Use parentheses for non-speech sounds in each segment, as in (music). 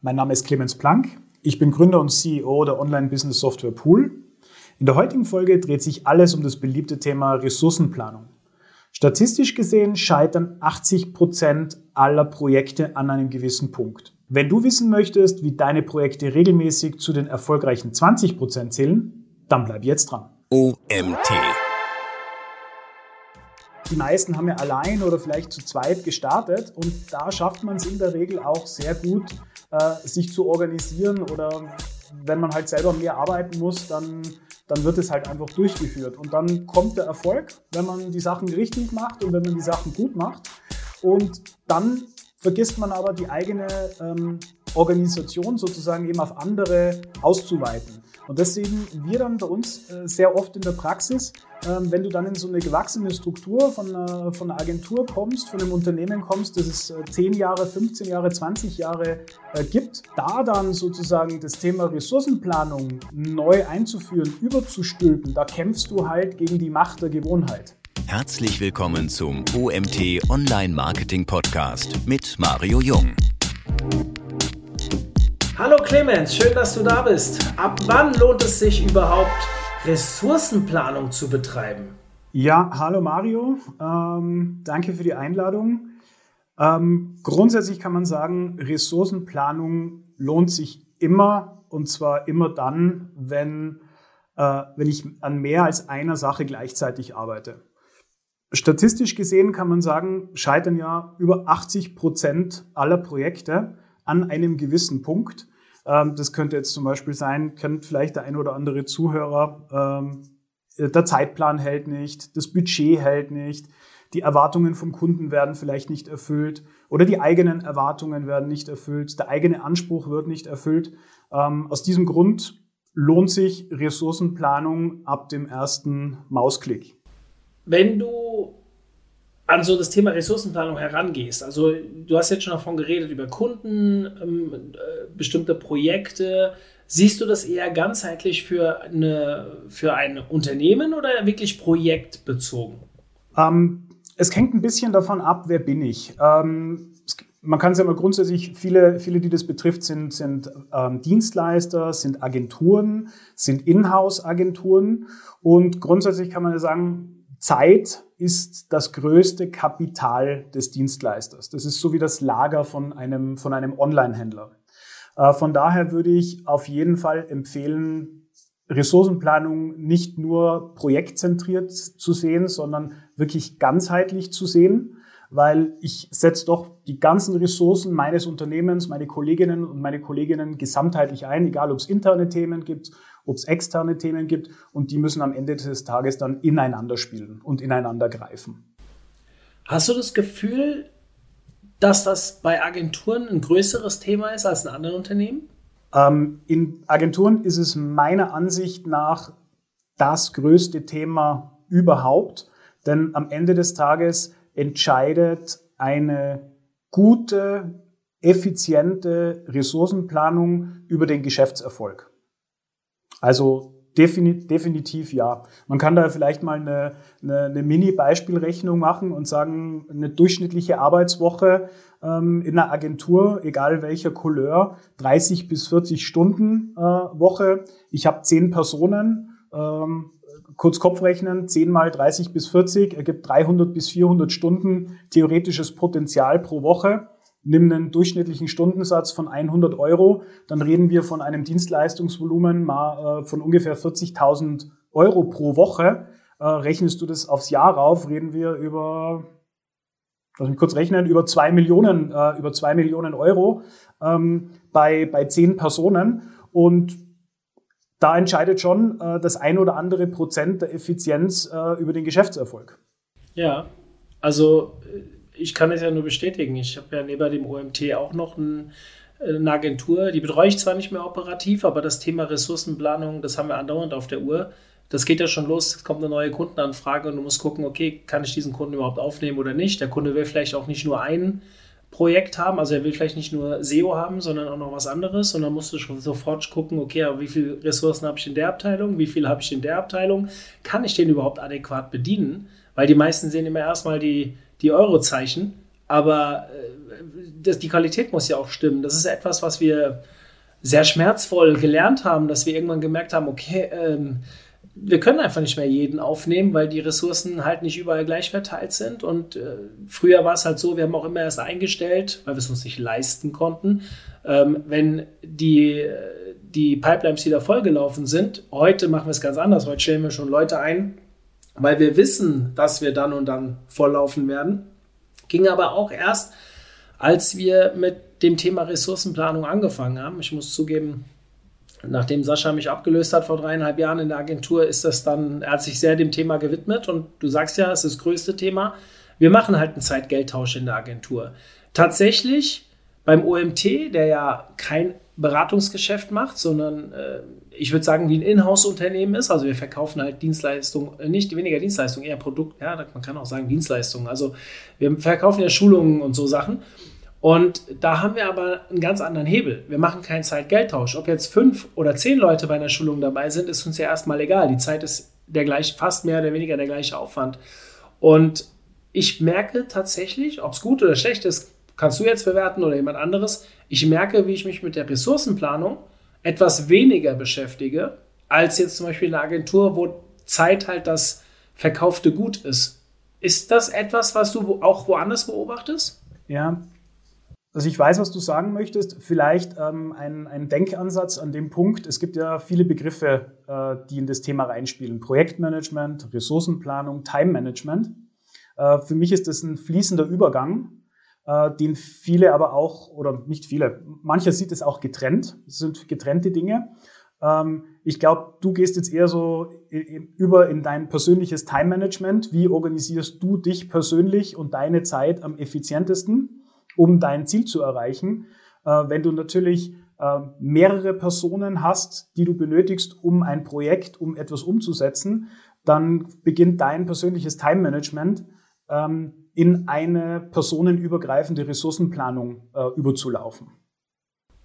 Mein Name ist Clemens Planck. Ich bin Gründer und CEO der Online-Business-Software Pool. In der heutigen Folge dreht sich alles um das beliebte Thema Ressourcenplanung. Statistisch gesehen scheitern 80 Prozent aller Projekte an einem gewissen Punkt. Wenn du wissen möchtest, wie deine Projekte regelmäßig zu den erfolgreichen 20 Prozent zählen, dann bleib jetzt dran. OMT. Die meisten haben ja allein oder vielleicht zu zweit gestartet und da schafft man es in der Regel auch sehr gut, sich zu organisieren oder wenn man halt selber mehr arbeiten muss, dann, dann wird es halt einfach durchgeführt. Und dann kommt der Erfolg, wenn man die Sachen richtig macht und wenn man die Sachen gut macht. Und dann vergisst man aber die eigene ähm, Organisation sozusagen eben auf andere auszuweiten. Und das sehen wir dann bei uns äh, sehr oft in der Praxis, ähm, wenn du dann in so eine gewachsene Struktur von einer, von einer Agentur kommst, von einem Unternehmen kommst, das es 10 äh, Jahre, 15 Jahre, 20 Jahre äh, gibt, da dann sozusagen das Thema Ressourcenplanung neu einzuführen, überzustülpen, da kämpfst du halt gegen die Macht der Gewohnheit. Herzlich willkommen zum OMT Online Marketing Podcast mit Mario Jung. Hallo Clemens, schön, dass du da bist. Ab wann lohnt es sich überhaupt, Ressourcenplanung zu betreiben? Ja, hallo Mario, ähm, danke für die Einladung. Ähm, grundsätzlich kann man sagen, Ressourcenplanung lohnt sich immer und zwar immer dann, wenn, äh, wenn ich an mehr als einer Sache gleichzeitig arbeite. Statistisch gesehen kann man sagen, scheitern ja über 80 Prozent aller Projekte an einem gewissen Punkt. Ähm, das könnte jetzt zum Beispiel sein, kennt vielleicht der ein oder andere Zuhörer, ähm, der Zeitplan hält nicht, das Budget hält nicht, die Erwartungen vom Kunden werden vielleicht nicht erfüllt oder die eigenen Erwartungen werden nicht erfüllt, der eigene Anspruch wird nicht erfüllt. Ähm, aus diesem Grund lohnt sich Ressourcenplanung ab dem ersten Mausklick. Wenn du an so das Thema Ressourcenplanung herangehst. Also du hast jetzt schon davon geredet, über Kunden, ähm, äh, bestimmte Projekte. Siehst du das eher ganzheitlich für, eine, für ein Unternehmen oder wirklich projektbezogen? Ähm, es hängt ein bisschen davon ab, wer bin ich. Ähm, es, man kann es ja mal grundsätzlich, viele, viele, die das betrifft, sind, sind ähm, Dienstleister, sind Agenturen, sind Inhouse-Agenturen. Und grundsätzlich kann man ja sagen, Zeit ist das größte Kapital des Dienstleisters. Das ist so wie das Lager von einem, von einem Online-Händler. Äh, von daher würde ich auf jeden Fall empfehlen, Ressourcenplanung nicht nur projektzentriert zu sehen, sondern wirklich ganzheitlich zu sehen, weil ich setze doch die ganzen Ressourcen meines Unternehmens, meine Kolleginnen und meine Kolleginnen gesamtheitlich ein, egal ob es interne Themen gibt ob es externe Themen gibt und die müssen am Ende des Tages dann ineinander spielen und ineinander greifen. Hast du das Gefühl, dass das bei Agenturen ein größeres Thema ist als in anderen Unternehmen? Ähm, in Agenturen ist es meiner Ansicht nach das größte Thema überhaupt, denn am Ende des Tages entscheidet eine gute, effiziente Ressourcenplanung über den Geschäftserfolg. Also definitiv ja. Man kann da vielleicht mal eine, eine, eine Mini-Beispielrechnung machen und sagen, eine durchschnittliche Arbeitswoche ähm, in einer Agentur, egal welcher Couleur, 30 bis 40 Stunden äh, Woche. Ich habe zehn Personen, ähm, kurz Kopfrechnen, 10 mal 30 bis 40 ergibt 300 bis 400 Stunden theoretisches Potenzial pro Woche nimm einen durchschnittlichen Stundensatz von 100 Euro, dann reden wir von einem Dienstleistungsvolumen äh, von ungefähr 40.000 Euro pro Woche. Äh, rechnest du das aufs Jahr rauf, reden wir über, lass mich kurz rechnen, über zwei Millionen, äh, über zwei Millionen Euro ähm, bei, bei zehn Personen. Und da entscheidet schon das ein oder andere Prozent der Effizienz über den Geschäftserfolg. Ja, also ich kann es ja nur bestätigen. Ich habe ja neben dem OMT auch noch ein, äh, eine Agentur, die betreue ich zwar nicht mehr operativ, aber das Thema Ressourcenplanung, das haben wir andauernd auf der Uhr. Das geht ja schon los, es kommt eine neue Kundenanfrage und du musst gucken, okay, kann ich diesen Kunden überhaupt aufnehmen oder nicht? Der Kunde will vielleicht auch nicht nur ein Projekt haben, also er will vielleicht nicht nur SEO haben, sondern auch noch was anderes und dann musst du schon sofort gucken, okay, aber wie viele Ressourcen habe ich in der Abteilung, wie viel habe ich in der Abteilung, kann ich den überhaupt adäquat bedienen? Weil die meisten sehen immer erstmal die, die Eurozeichen, aber äh, das, die Qualität muss ja auch stimmen. Das ist etwas, was wir sehr schmerzvoll gelernt haben, dass wir irgendwann gemerkt haben, okay, ähm, wir können einfach nicht mehr jeden aufnehmen, weil die Ressourcen halt nicht überall gleich verteilt sind. Und äh, früher war es halt so, wir haben auch immer erst eingestellt, weil wir es uns nicht leisten konnten. Ähm, wenn die, die Pipelines wieder vollgelaufen sind, heute machen wir es ganz anders. Heute stellen wir schon Leute ein, weil wir wissen, dass wir dann und dann volllaufen werden. Ging aber auch erst, als wir mit dem Thema Ressourcenplanung angefangen haben. Ich muss zugeben, Nachdem Sascha mich abgelöst hat vor dreieinhalb Jahren in der Agentur, ist das dann, er hat sich sehr dem Thema gewidmet und du sagst ja, es ist das größte Thema. Wir machen halt einen Zeitgeldtausch in der Agentur. Tatsächlich beim OMT, der ja kein Beratungsgeschäft macht, sondern äh, ich würde sagen, wie ein Inhouse-Unternehmen ist. Also wir verkaufen halt Dienstleistungen, äh, nicht weniger Dienstleistungen, eher Produkt, ja, man kann auch sagen Dienstleistungen. Also wir verkaufen ja Schulungen und so Sachen. Und da haben wir aber einen ganz anderen Hebel. Wir machen keinen Zeit-Geldtausch. Ob jetzt fünf oder zehn Leute bei einer Schulung dabei sind, ist uns ja erstmal egal. Die Zeit ist der gleich, fast mehr oder weniger der gleiche Aufwand. Und ich merke tatsächlich, ob es gut oder schlecht ist, kannst du jetzt bewerten oder jemand anderes. Ich merke, wie ich mich mit der Ressourcenplanung etwas weniger beschäftige, als jetzt zum Beispiel in einer Agentur, wo Zeit halt das verkaufte Gut ist. Ist das etwas, was du auch woanders beobachtest? Ja, also ich weiß, was du sagen möchtest. Vielleicht ähm, ein, ein Denkansatz an dem Punkt. Es gibt ja viele Begriffe, äh, die in das Thema reinspielen. Projektmanagement, Ressourcenplanung, Time Management. Äh, für mich ist das ein fließender Übergang, den viele aber auch, oder nicht viele, mancher sieht es auch getrennt. Das sind getrennte Dinge. Ähm, ich glaube, du gehst jetzt eher so über in dein persönliches Time Management. Wie organisierst du dich persönlich und deine Zeit am effizientesten? um dein Ziel zu erreichen. Äh, wenn du natürlich äh, mehrere Personen hast, die du benötigst, um ein Projekt, um etwas umzusetzen, dann beginnt dein persönliches Time-Management ähm, in eine personenübergreifende Ressourcenplanung äh, überzulaufen.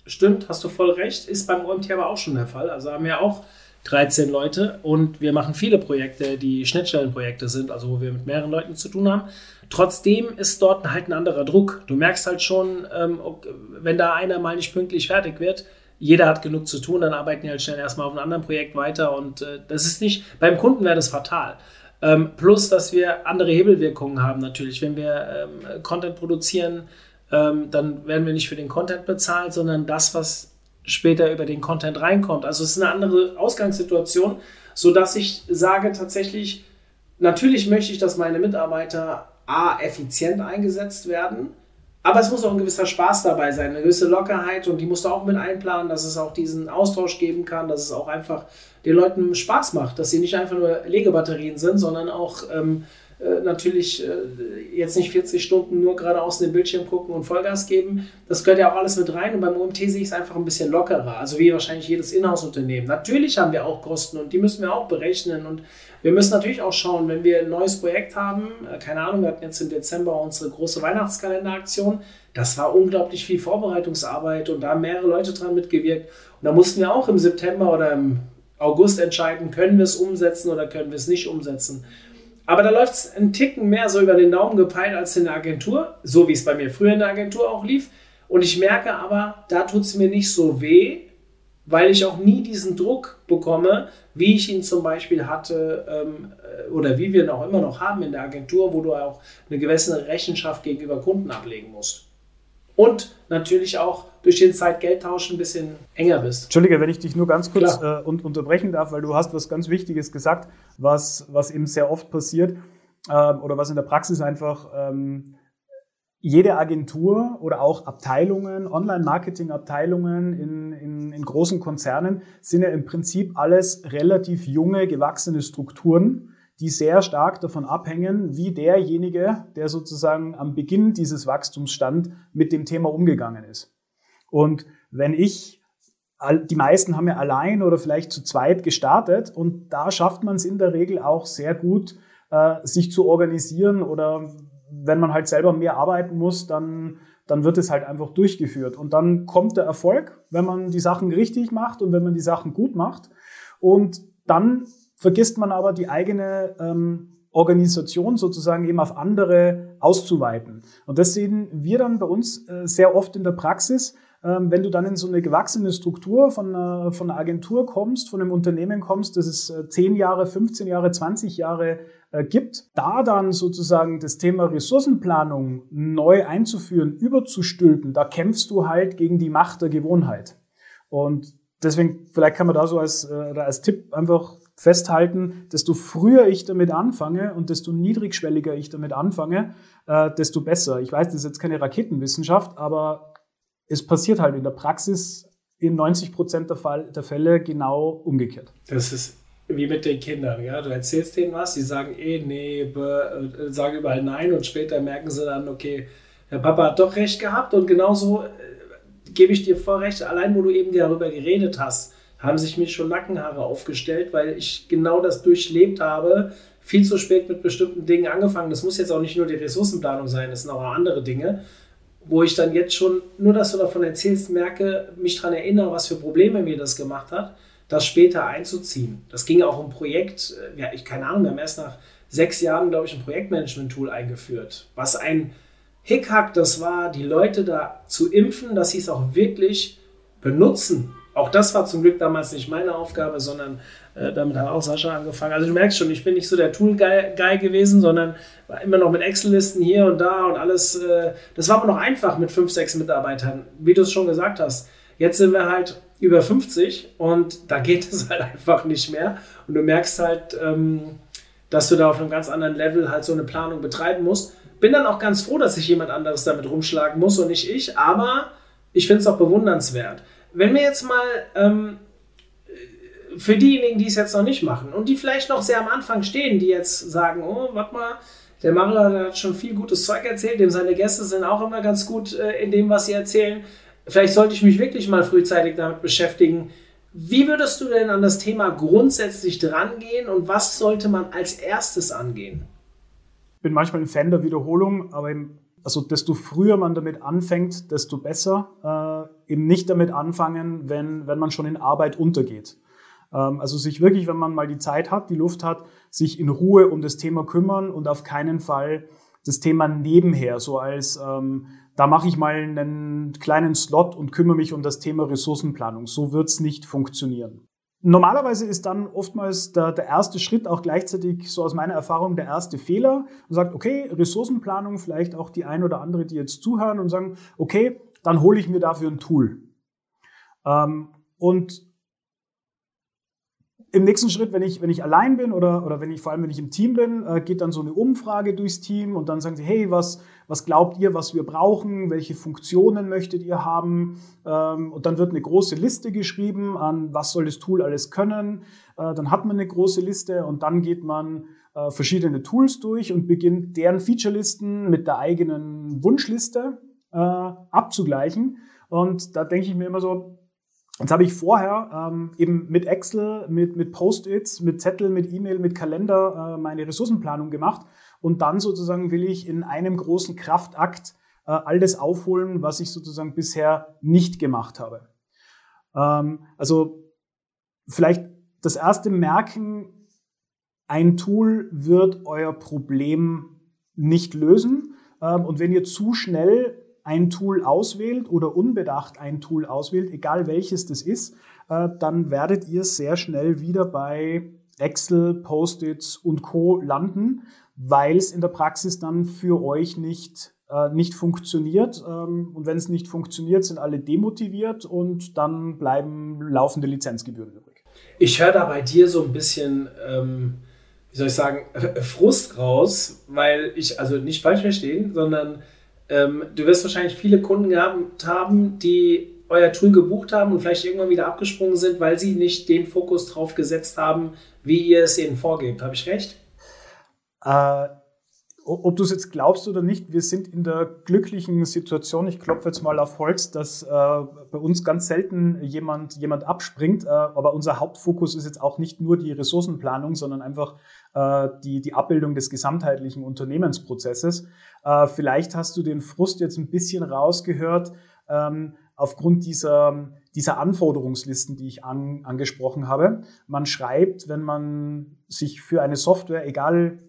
Stimmt, hast du voll recht. Ist beim OMT aber auch schon der Fall. Also haben wir auch 13 Leute und wir machen viele Projekte, die Schnittstellenprojekte sind, also wo wir mit mehreren Leuten zu tun haben. Trotzdem ist dort halt ein anderer Druck. Du merkst halt schon, ähm, wenn da einer mal nicht pünktlich fertig wird, jeder hat genug zu tun, dann arbeiten die halt schnell erstmal auf einem anderen Projekt weiter und äh, das ist nicht, beim Kunden wäre das fatal. Ähm, plus, dass wir andere Hebelwirkungen haben natürlich. Wenn wir ähm, Content produzieren, ähm, dann werden wir nicht für den Content bezahlt, sondern das, was später über den Content reinkommt. Also es ist eine andere Ausgangssituation, sodass ich sage tatsächlich, natürlich möchte ich, dass meine Mitarbeiter A, effizient eingesetzt werden. Aber es muss auch ein gewisser Spaß dabei sein, eine gewisse Lockerheit und die musst du auch mit einplanen, dass es auch diesen Austausch geben kann, dass es auch einfach den Leuten Spaß macht, dass sie nicht einfach nur Legebatterien sind, sondern auch ähm, äh, natürlich äh, jetzt nicht 40 Stunden nur geradeaus in den Bildschirm gucken und Vollgas geben. Das gehört ja auch alles mit rein und beim OMT sehe ich es einfach ein bisschen lockerer, also wie wahrscheinlich jedes Inhouse-Unternehmen. Natürlich haben wir auch Kosten und die müssen wir auch berechnen und wir müssen natürlich auch schauen, wenn wir ein neues Projekt haben, äh, keine Ahnung, wir hatten jetzt im Dezember unsere große Weihnachtskalenderaktion, das war unglaublich viel Vorbereitungsarbeit und da haben mehrere Leute dran mitgewirkt und da mussten wir auch im September oder im August entscheiden, können wir es umsetzen oder können wir es nicht umsetzen. Aber da läuft es einen Ticken mehr so über den Daumen gepeilt als in der Agentur, so wie es bei mir früher in der Agentur auch lief. Und ich merke aber, da tut es mir nicht so weh, weil ich auch nie diesen Druck bekomme, wie ich ihn zum Beispiel hatte ähm, äh, oder wie wir ihn auch immer noch haben in der Agentur, wo du auch eine gewisse Rechenschaft gegenüber Kunden ablegen musst. Und natürlich auch durch den Zeit-Geld-Tausch ein bisschen enger bist. Entschuldige, wenn ich dich nur ganz kurz äh, unterbrechen darf, weil du hast was ganz Wichtiges gesagt, was, was eben sehr oft passiert äh, oder was in der Praxis einfach ähm, jede Agentur oder auch Abteilungen, Online-Marketing-Abteilungen in, in, in großen Konzernen sind ja im Prinzip alles relativ junge, gewachsene Strukturen, die sehr stark davon abhängen, wie derjenige, der sozusagen am Beginn dieses Wachstums stand, mit dem Thema umgegangen ist. Und wenn ich, die meisten haben ja allein oder vielleicht zu zweit gestartet und da schafft man es in der Regel auch sehr gut, äh, sich zu organisieren oder wenn man halt selber mehr arbeiten muss, dann, dann wird es halt einfach durchgeführt. Und dann kommt der Erfolg, wenn man die Sachen richtig macht und wenn man die Sachen gut macht. Und dann vergisst man aber die eigene ähm, Organisation sozusagen eben auf andere auszuweiten. Und das sehen wir dann bei uns äh, sehr oft in der Praxis, ähm, wenn du dann in so eine gewachsene Struktur von einer, von einer Agentur kommst, von einem Unternehmen kommst, das es 10 Jahre, 15 Jahre, 20 Jahre gibt, da dann sozusagen das Thema Ressourcenplanung neu einzuführen, überzustülpen, da kämpfst du halt gegen die Macht der Gewohnheit. Und deswegen, vielleicht kann man da so als, äh, als Tipp einfach festhalten, desto früher ich damit anfange und desto niedrigschwelliger ich damit anfange, äh, desto besser. Ich weiß, das ist jetzt keine Raketenwissenschaft, aber es passiert halt in der Praxis in 90 Prozent der, der Fälle genau umgekehrt. Das ist wie mit den Kindern, ja. Du erzählst denen was, die sagen eh, nee, be, äh, sagen überall nein und später merken sie dann, okay, der Papa hat doch recht gehabt und genauso äh, gebe ich dir voll recht, allein wo du eben darüber geredet hast, haben sich mir schon Nackenhaare aufgestellt, weil ich genau das durchlebt habe, viel zu spät mit bestimmten Dingen angefangen. Das muss jetzt auch nicht nur die Ressourcenplanung sein, das sind auch andere Dinge, wo ich dann jetzt schon, nur dass du davon erzählst, merke, mich daran erinnere, was für Probleme mir das gemacht hat, das später einzuziehen. Das ging auch um Projekt, äh, ja, ich keine Ahnung, wir haben erst nach sechs Jahren, glaube ich, ein Projektmanagement-Tool eingeführt, was ein Hickhack das war, die Leute da zu impfen, dass sie es auch wirklich benutzen. Auch das war zum Glück damals nicht meine Aufgabe, sondern äh, damit hat auch Sascha angefangen. Also du merkst schon, ich bin nicht so der Tool-Guy gewesen, sondern war immer noch mit Excel-Listen hier und da und alles. Äh, das war aber noch einfach mit fünf, sechs Mitarbeitern, wie du es schon gesagt hast. Jetzt sind wir halt über 50 und da geht (laughs) es halt einfach nicht mehr. Und du merkst halt, ähm, dass du da auf einem ganz anderen Level halt so eine Planung betreiben musst bin dann auch ganz froh, dass sich jemand anderes damit rumschlagen muss und nicht ich, aber ich finde es auch bewundernswert. Wenn wir jetzt mal ähm, für diejenigen, die es jetzt noch nicht machen und die vielleicht noch sehr am Anfang stehen, die jetzt sagen, oh, warte mal, der Mario hat schon viel gutes Zeug erzählt, dem seine Gäste sind auch immer ganz gut äh, in dem, was sie erzählen. Vielleicht sollte ich mich wirklich mal frühzeitig damit beschäftigen. Wie würdest du denn an das Thema grundsätzlich drangehen und was sollte man als erstes angehen? bin manchmal ein Fan der Wiederholung, aber eben, also desto früher man damit anfängt, desto besser. Äh, eben nicht damit anfangen, wenn, wenn man schon in Arbeit untergeht. Ähm, also sich wirklich, wenn man mal die Zeit hat, die Luft hat, sich in Ruhe um das Thema kümmern und auf keinen Fall das Thema nebenher, so als ähm, da mache ich mal einen kleinen Slot und kümmere mich um das Thema Ressourcenplanung. So wird's nicht funktionieren. Normalerweise ist dann oftmals der, der, erste Schritt auch gleichzeitig, so aus meiner Erfahrung, der erste Fehler. Man sagt, okay, Ressourcenplanung, vielleicht auch die ein oder andere, die jetzt zuhören und sagen, okay, dann hole ich mir dafür ein Tool. Ähm, und im nächsten Schritt, wenn ich, wenn ich allein bin oder, oder wenn ich vor allem, wenn ich im Team bin, äh, geht dann so eine Umfrage durchs Team und dann sagen sie, hey, was, was glaubt ihr, was wir brauchen? Welche Funktionen möchtet ihr haben? Ähm, und dann wird eine große Liste geschrieben an, was soll das Tool alles können? Äh, dann hat man eine große Liste und dann geht man äh, verschiedene Tools durch und beginnt deren Featurelisten mit der eigenen Wunschliste äh, abzugleichen. Und da denke ich mir immer so, Jetzt habe ich vorher ähm, eben mit Excel, mit, mit Post-its, mit Zettel, mit E-Mail, mit Kalender äh, meine Ressourcenplanung gemacht. Und dann sozusagen will ich in einem großen Kraftakt äh, all das aufholen, was ich sozusagen bisher nicht gemacht habe. Ähm, also vielleicht das erste Merken, ein Tool wird euer Problem nicht lösen. Ähm, und wenn ihr zu schnell ein Tool auswählt oder unbedacht ein Tool auswählt, egal welches das ist, äh, dann werdet ihr sehr schnell wieder bei Excel, Post-its und Co landen, weil es in der Praxis dann für euch nicht, äh, nicht funktioniert. Ähm, und wenn es nicht funktioniert, sind alle demotiviert und dann bleiben laufende Lizenzgebühren übrig. Ich höre da bei dir so ein bisschen, ähm, wie soll ich sagen, Frust raus, weil ich, also nicht falsch verstehen, sondern ähm, du wirst wahrscheinlich viele Kunden gehabt haben, die euer Tool gebucht haben und vielleicht irgendwann wieder abgesprungen sind, weil sie nicht den Fokus drauf gesetzt haben, wie ihr es ihnen vorgebt. Habe ich recht? Äh, ob du es jetzt glaubst oder nicht, wir sind in der glücklichen Situation, ich klopfe jetzt mal auf Holz, dass äh, bei uns ganz selten jemand, jemand abspringt, äh, aber unser Hauptfokus ist jetzt auch nicht nur die Ressourcenplanung, sondern einfach äh, die, die Abbildung des gesamtheitlichen Unternehmensprozesses. Äh, vielleicht hast du den Frust jetzt ein bisschen rausgehört ähm, aufgrund dieser, dieser Anforderungslisten, die ich an, angesprochen habe. Man schreibt, wenn man sich für eine Software, egal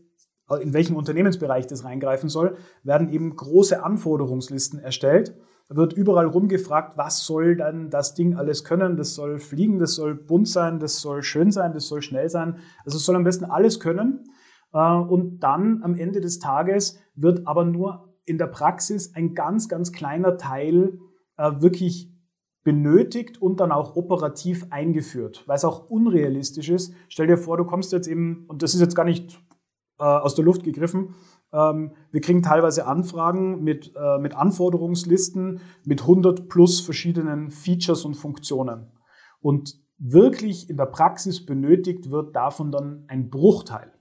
in welchen Unternehmensbereich das reingreifen soll, werden eben große Anforderungslisten erstellt. Da wird überall rumgefragt, was soll dann das Ding alles können? Das soll fliegen, das soll bunt sein, das soll schön sein, das soll schnell sein. Also es soll am besten alles können. Äh, und dann am Ende des Tages wird aber nur in der Praxis ein ganz, ganz kleiner Teil äh, wirklich benötigt und dann auch operativ eingeführt, weil es auch unrealistisch ist. Stell dir vor, du kommst jetzt eben, und das ist jetzt gar nicht äh, aus der Luft gegriffen, ähm, wir kriegen teilweise Anfragen mit, äh, mit Anforderungslisten mit 100 plus verschiedenen Features und Funktionen. Und wirklich in der Praxis benötigt wird davon dann ein Bruchteil.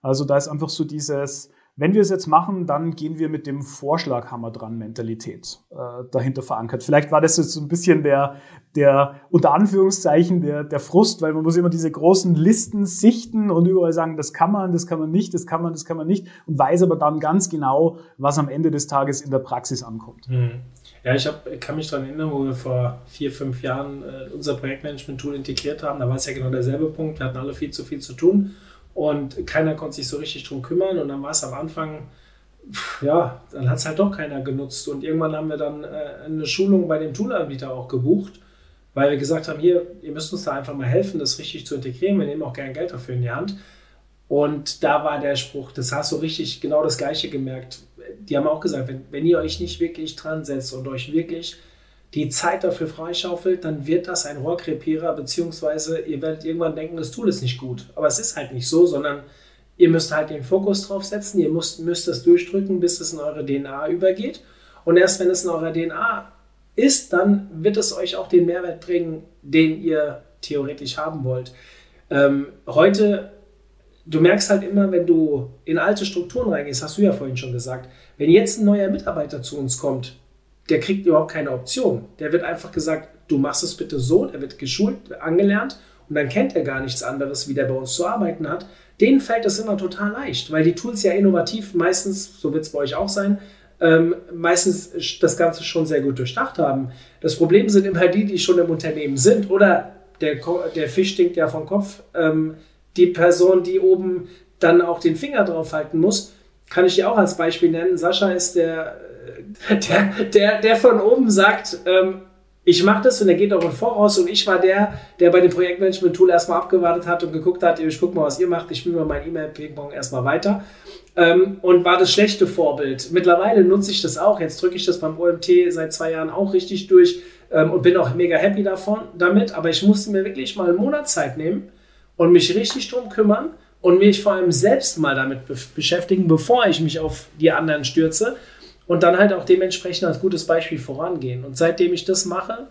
Also da ist einfach so dieses, wenn wir es jetzt machen, dann gehen wir mit dem Vorschlaghammer dran Mentalität äh, dahinter verankert. Vielleicht war das jetzt so ein bisschen der, der unter Anführungszeichen der, der Frust, weil man muss immer diese großen Listen sichten und überall sagen, das kann man, das kann man nicht, das kann man, das kann man nicht und weiß aber dann ganz genau, was am Ende des Tages in der Praxis ankommt. Mhm. Ja, ich hab, kann mich daran erinnern, wo wir vor vier, fünf Jahren äh, unser Projektmanagement-Tool integriert haben. Da war es ja genau derselbe Punkt. Wir hatten alle viel zu viel zu tun und keiner konnte sich so richtig drum kümmern. Und dann war es am Anfang, ja, dann hat es halt doch keiner genutzt. Und irgendwann haben wir dann äh, eine Schulung bei dem Toolanbieter auch gebucht, weil wir gesagt haben, hier, ihr müsst uns da einfach mal helfen, das richtig zu integrieren. Wir nehmen auch gerne Geld dafür in die Hand. Und da war der Spruch, das hast du richtig genau das Gleiche gemerkt. Die haben auch gesagt, wenn, wenn ihr euch nicht wirklich dran setzt und euch wirklich die Zeit dafür freischaufelt, dann wird das ein Rohrkrepierer, beziehungsweise ihr werdet irgendwann denken, das Tool ist nicht gut. Aber es ist halt nicht so, sondern ihr müsst halt den Fokus drauf setzen, ihr müsst, müsst es durchdrücken, bis es in eure DNA übergeht. Und erst wenn es in eurer DNA ist, dann wird es euch auch den Mehrwert bringen, den ihr theoretisch haben wollt. Ähm, heute, du merkst halt immer, wenn du in alte Strukturen reingehst, hast du ja vorhin schon gesagt, wenn jetzt ein neuer Mitarbeiter zu uns kommt, der kriegt überhaupt keine Option. Der wird einfach gesagt, du machst es bitte so, der wird geschult, angelernt und dann kennt er gar nichts anderes, wie der bei uns zu arbeiten hat. Denen fällt das immer total leicht, weil die Tools ja innovativ meistens, so wird es bei euch auch sein, ähm, meistens das Ganze schon sehr gut durchdacht haben. Das Problem sind immer die, die schon im Unternehmen sind oder der, der Fisch stinkt ja vom Kopf. Ähm, die Person, die oben dann auch den Finger drauf halten muss, kann ich dir auch als Beispiel nennen. Sascha ist der der, der, der von oben sagt, ähm, ich mache das und er geht auch im Voraus und ich war der, der bei dem Projektmanagement-Tool erstmal abgewartet hat und geguckt hat, ich guck mal, was ihr macht, ich spiele mal mein E-Mail-Ping-Pong erstmal weiter. Ähm, und war das schlechte Vorbild. Mittlerweile nutze ich das auch, jetzt drücke ich das beim OMT seit zwei Jahren auch richtig durch ähm, und bin auch mega happy davon, damit, aber ich musste mir wirklich mal einen Monat Zeit nehmen und mich richtig drum kümmern und mich vor allem selbst mal damit be beschäftigen, bevor ich mich auf die anderen stürze und dann halt auch dementsprechend als gutes Beispiel vorangehen. Und seitdem ich das mache,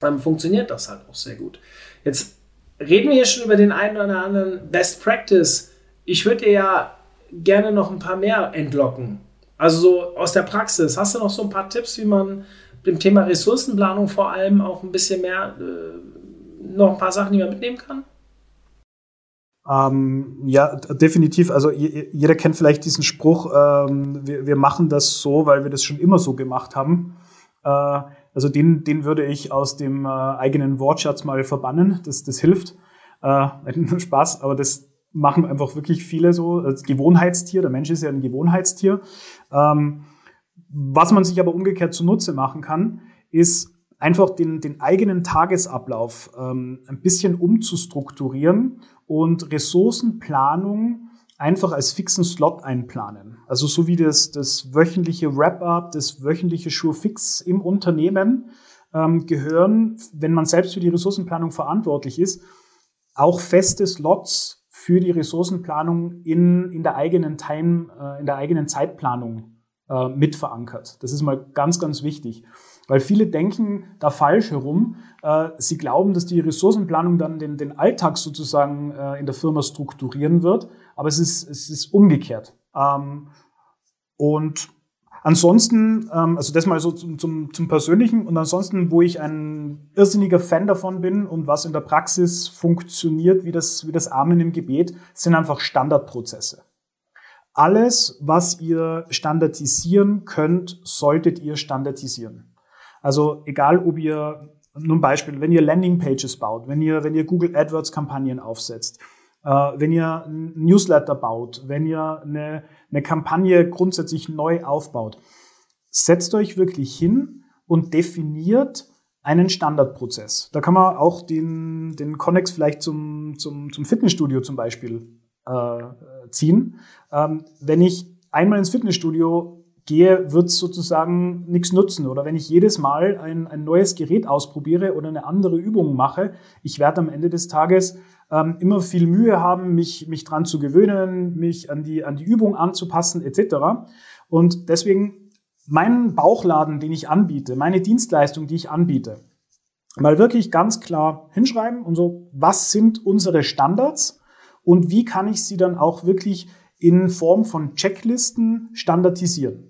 dann funktioniert das halt auch sehr gut. Jetzt reden wir hier schon über den einen oder anderen Best Practice. Ich würde dir ja gerne noch ein paar mehr entlocken. Also so aus der Praxis. Hast du noch so ein paar Tipps, wie man dem Thema Ressourcenplanung vor allem auch ein bisschen mehr, äh, noch ein paar Sachen, die man mitnehmen kann? Ähm, ja, definitiv. Also jeder kennt vielleicht diesen Spruch, ähm, wir, wir, machen das so, weil wir das schon immer so gemacht haben. Äh, also den, den würde ich aus dem äh, eigenen Wortschatz mal verbannen. Das, das hilft. Äh, (laughs) Spaß, aber das machen einfach wirklich viele so. Als Gewohnheitstier, der Mensch ist ja ein Gewohnheitstier. Ähm, was man sich aber umgekehrt zunutze machen kann, ist einfach den, den eigenen Tagesablauf ähm, ein bisschen umzustrukturieren und Ressourcenplanung einfach als fixen Slot einplanen. Also so wie das, das wöchentliche Wrap-up, das wöchentliche Sure-Fix im Unternehmen ähm, gehören, wenn man selbst für die Ressourcenplanung verantwortlich ist, auch feste Slots für die Ressourcenplanung in, in der eigenen Time, äh, in der eigenen Zeitplanung äh, mit verankert. Das ist mal ganz, ganz wichtig. Weil viele denken da falsch herum. Äh, sie glauben, dass die Ressourcenplanung dann den, den Alltag sozusagen äh, in der Firma strukturieren wird. Aber es ist, es ist umgekehrt. Ähm, und ansonsten, ähm, also das mal so zum, zum, zum Persönlichen und ansonsten, wo ich ein irrsinniger Fan davon bin und was in der Praxis funktioniert, wie das, wie das Amen im Gebet, sind einfach Standardprozesse. Alles, was ihr standardisieren könnt, solltet ihr standardisieren. Also egal, ob ihr, nur ein Beispiel, wenn ihr Landingpages baut, wenn ihr, wenn ihr Google AdWords Kampagnen aufsetzt, äh, wenn ihr ein Newsletter baut, wenn ihr eine, eine Kampagne grundsätzlich neu aufbaut, setzt euch wirklich hin und definiert einen Standardprozess. Da kann man auch den, den Connex vielleicht zum, zum, zum Fitnessstudio zum Beispiel äh, ziehen. Ähm, wenn ich einmal ins Fitnessstudio gehe, wird es sozusagen nichts nutzen. Oder wenn ich jedes Mal ein, ein neues Gerät ausprobiere oder eine andere Übung mache, ich werde am Ende des Tages ähm, immer viel Mühe haben, mich, mich dran zu gewöhnen, mich an die, an die Übung anzupassen, etc. Und deswegen meinen Bauchladen, den ich anbiete, meine Dienstleistung, die ich anbiete, mal wirklich ganz klar hinschreiben und so, was sind unsere Standards und wie kann ich sie dann auch wirklich in Form von Checklisten standardisieren.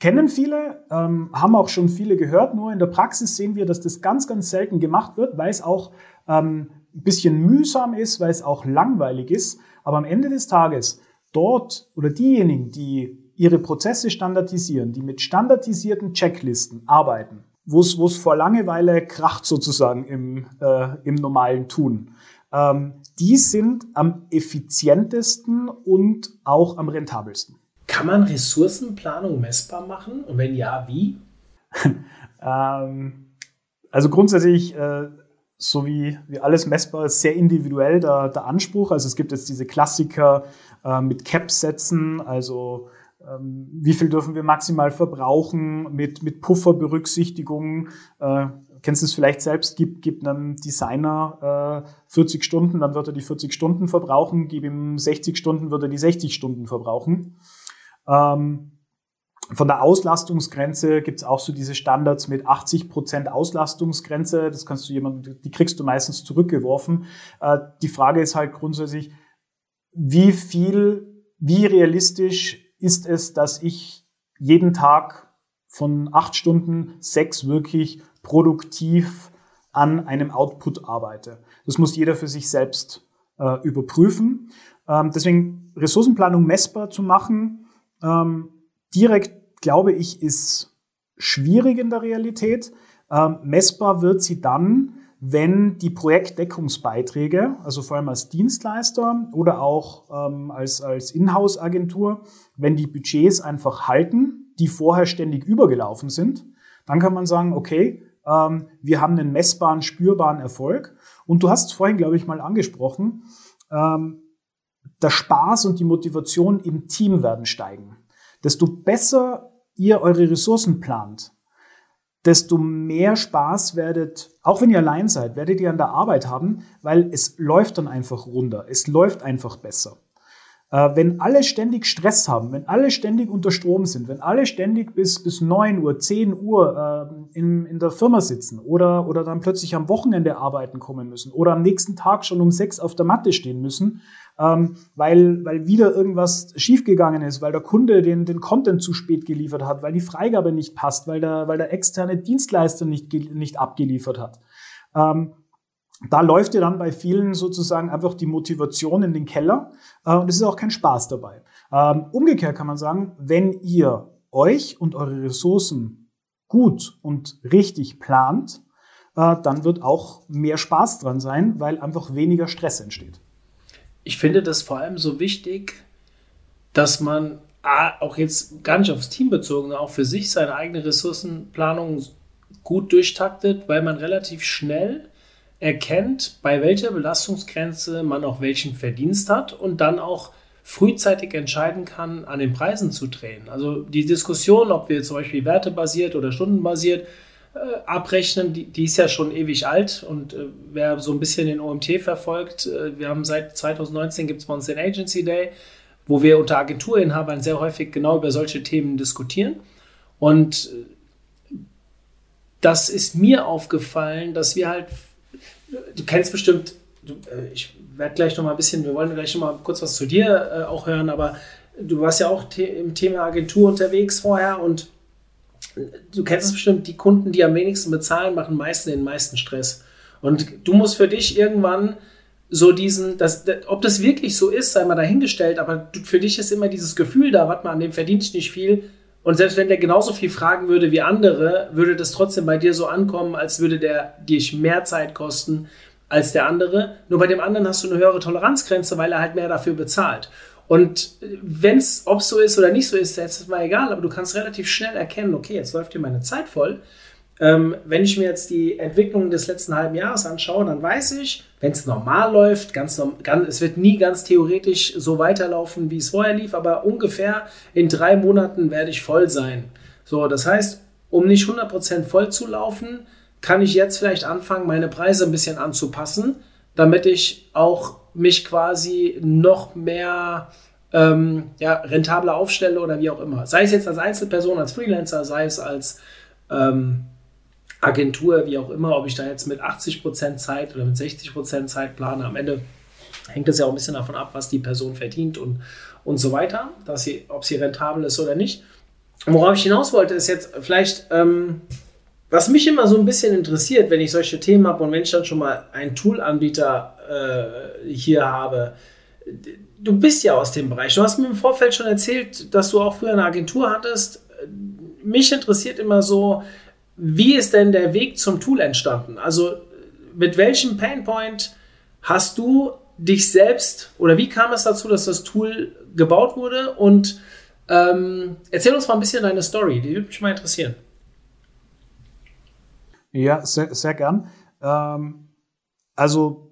Kennen viele, ähm, haben auch schon viele gehört, nur in der Praxis sehen wir, dass das ganz, ganz selten gemacht wird, weil es auch ähm, ein bisschen mühsam ist, weil es auch langweilig ist. Aber am Ende des Tages dort oder diejenigen, die ihre Prozesse standardisieren, die mit standardisierten Checklisten arbeiten, wo es, vor Langeweile kracht sozusagen im, äh, im normalen Tun, ähm, die sind am effizientesten und auch am rentabelsten. Kann man Ressourcenplanung messbar machen? Und wenn ja, wie? (laughs) ähm, also grundsätzlich äh, so wie, wie alles messbar ist, sehr individuell der, der Anspruch. Also es gibt jetzt diese Klassiker äh, mit Cap-Sätzen, also ähm, wie viel dürfen wir maximal verbrauchen mit, mit Pufferberücksichtigung. Äh, kennst du es vielleicht selbst, gib, gib einem Designer äh, 40 Stunden, dann wird er die 40 Stunden verbrauchen, gib ihm 60 Stunden, wird er die 60 Stunden verbrauchen. Ähm, von der Auslastungsgrenze gibt es auch so diese Standards mit 80 Prozent Auslastungsgrenze. Das kannst du jemand, die kriegst du meistens zurückgeworfen. Äh, die Frage ist halt grundsätzlich, wie viel, wie realistisch ist es, dass ich jeden Tag von acht Stunden sechs wirklich produktiv an einem Output arbeite. Das muss jeder für sich selbst äh, überprüfen. Ähm, deswegen Ressourcenplanung messbar zu machen, ähm, direkt, glaube ich, ist schwierig in der Realität. Ähm, messbar wird sie dann, wenn die Projektdeckungsbeiträge, also vor allem als Dienstleister oder auch ähm, als, als Inhouse-Agentur, wenn die Budgets einfach halten, die vorher ständig übergelaufen sind, dann kann man sagen, okay, ähm, wir haben einen messbaren, spürbaren Erfolg. Und du hast es vorhin, glaube ich, mal angesprochen, ähm, der Spaß und die Motivation im Team werden steigen desto besser ihr eure Ressourcen plant, desto mehr Spaß werdet, auch wenn ihr allein seid, werdet ihr an der Arbeit haben, weil es läuft dann einfach runter. Es läuft einfach besser. Äh, wenn alle ständig Stress haben, wenn alle ständig unter Strom sind, wenn alle ständig bis, bis 9 Uhr, 10 Uhr äh, in, in der Firma sitzen oder, oder dann plötzlich am Wochenende arbeiten kommen müssen oder am nächsten Tag schon um 6 auf der Matte stehen müssen, ähm, weil, weil wieder irgendwas schiefgegangen ist, weil der Kunde den, den Content zu spät geliefert hat, weil die Freigabe nicht passt, weil der, weil der externe Dienstleister nicht, nicht abgeliefert hat. Ähm, da läuft ja dann bei vielen sozusagen einfach die Motivation in den Keller äh, und es ist auch kein Spaß dabei. Ähm, umgekehrt kann man sagen, wenn ihr euch und eure Ressourcen gut und richtig plant, äh, dann wird auch mehr Spaß dran sein, weil einfach weniger Stress entsteht. Ich finde das vor allem so wichtig, dass man auch jetzt gar nicht aufs Team bezogen, auch für sich seine eigene Ressourcenplanung gut durchtaktet, weil man relativ schnell erkennt, bei welcher Belastungsgrenze man auch welchen Verdienst hat und dann auch frühzeitig entscheiden kann, an den Preisen zu drehen. Also die Diskussion, ob wir zum Beispiel wertebasiert oder stundenbasiert abrechnen, die, die, ist ja schon ewig alt und äh, wer so ein bisschen den OMT verfolgt, äh, wir haben seit 2019 gibt es bei uns den Agency Day, wo wir unter Agenturinhabern sehr häufig genau über solche Themen diskutieren. Und äh, das ist mir aufgefallen, dass wir halt du kennst bestimmt, du, äh, ich werde gleich noch mal ein bisschen, wir wollen gleich noch mal kurz was zu dir äh, auch hören, aber du warst ja auch im Thema Agentur unterwegs vorher und du kennst es bestimmt, die Kunden, die am wenigsten bezahlen, machen meistens den meisten Stress. Und du musst für dich irgendwann so diesen, das, ob das wirklich so ist, sei mal dahingestellt, aber für dich ist immer dieses Gefühl da, warte mal, an dem verdiene ich nicht viel, und selbst wenn der genauso viel fragen würde wie andere, würde das trotzdem bei dir so ankommen, als würde der dich mehr Zeit kosten, als der andere. Nur bei dem anderen hast du eine höhere Toleranzgrenze, weil er halt mehr dafür bezahlt. Und wenn es, ob so ist oder nicht so ist, ist es mal egal, aber du kannst relativ schnell erkennen, okay, jetzt läuft hier meine Zeit voll. Ähm, wenn ich mir jetzt die Entwicklung des letzten halben Jahres anschaue, dann weiß ich, wenn es normal läuft, ganz, ganz, es wird nie ganz theoretisch so weiterlaufen, wie es vorher lief, aber ungefähr in drei Monaten werde ich voll sein. So, das heißt, um nicht 100% voll zu laufen, kann ich jetzt vielleicht anfangen, meine Preise ein bisschen anzupassen, damit ich auch mich quasi noch mehr ähm, ja, rentabler aufstelle oder wie auch immer. Sei es jetzt als Einzelperson, als Freelancer, sei es als ähm, Agentur, wie auch immer, ob ich da jetzt mit 80% Zeit oder mit 60% Zeit plane. Am Ende hängt es ja auch ein bisschen davon ab, was die Person verdient und, und so weiter, dass sie, ob sie rentabel ist oder nicht. Worauf ich hinaus wollte, ist jetzt vielleicht, ähm, was mich immer so ein bisschen interessiert, wenn ich solche Themen habe und wenn ich dann schon mal einen Tool-Anbieter äh, hier habe. Du bist ja aus dem Bereich. Du hast mir im Vorfeld schon erzählt, dass du auch früher eine Agentur hattest. Mich interessiert immer so, wie ist denn der Weg zum Tool entstanden? Also mit welchem Painpoint hast du dich selbst oder wie kam es dazu, dass das Tool gebaut wurde? Und ähm, erzähl uns mal ein bisschen deine Story, die würde mich mal interessieren. Ja, sehr, sehr gern. Ähm, also